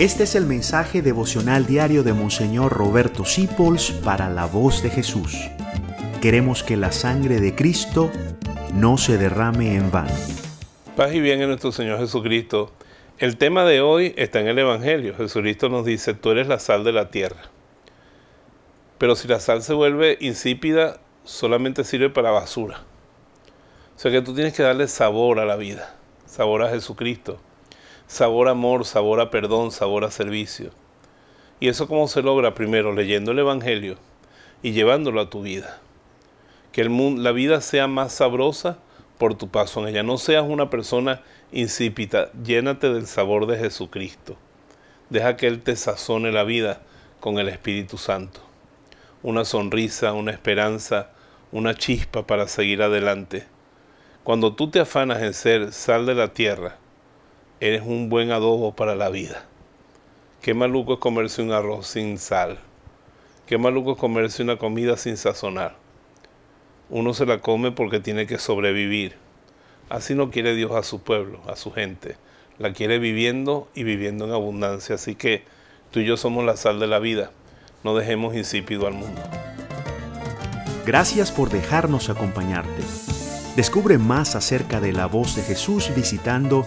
Este es el mensaje devocional diario de Monseñor Roberto Sipols para la voz de Jesús. Queremos que la sangre de Cristo no se derrame en vano. Paz y bien en nuestro Señor Jesucristo. El tema de hoy está en el Evangelio. Jesucristo nos dice, tú eres la sal de la tierra. Pero si la sal se vuelve insípida, solamente sirve para basura. O sea que tú tienes que darle sabor a la vida, sabor a Jesucristo sabor a amor, sabor a perdón, sabor a servicio. ¿Y eso cómo se logra? Primero leyendo el Evangelio y llevándolo a tu vida. Que el mundo, la vida sea más sabrosa por tu paso en ella. No seas una persona insípida, llénate del sabor de Jesucristo. Deja que Él te sazone la vida con el Espíritu Santo. Una sonrisa, una esperanza, una chispa para seguir adelante. Cuando tú te afanas en ser sal de la tierra, eres un buen adobo para la vida. Qué maluco es comerse un arroz sin sal. Qué maluco es comerse una comida sin sazonar. Uno se la come porque tiene que sobrevivir. Así no quiere Dios a su pueblo, a su gente. La quiere viviendo y viviendo en abundancia. Así que tú y yo somos la sal de la vida. No dejemos insípido al mundo. Gracias por dejarnos acompañarte. Descubre más acerca de la voz de Jesús visitando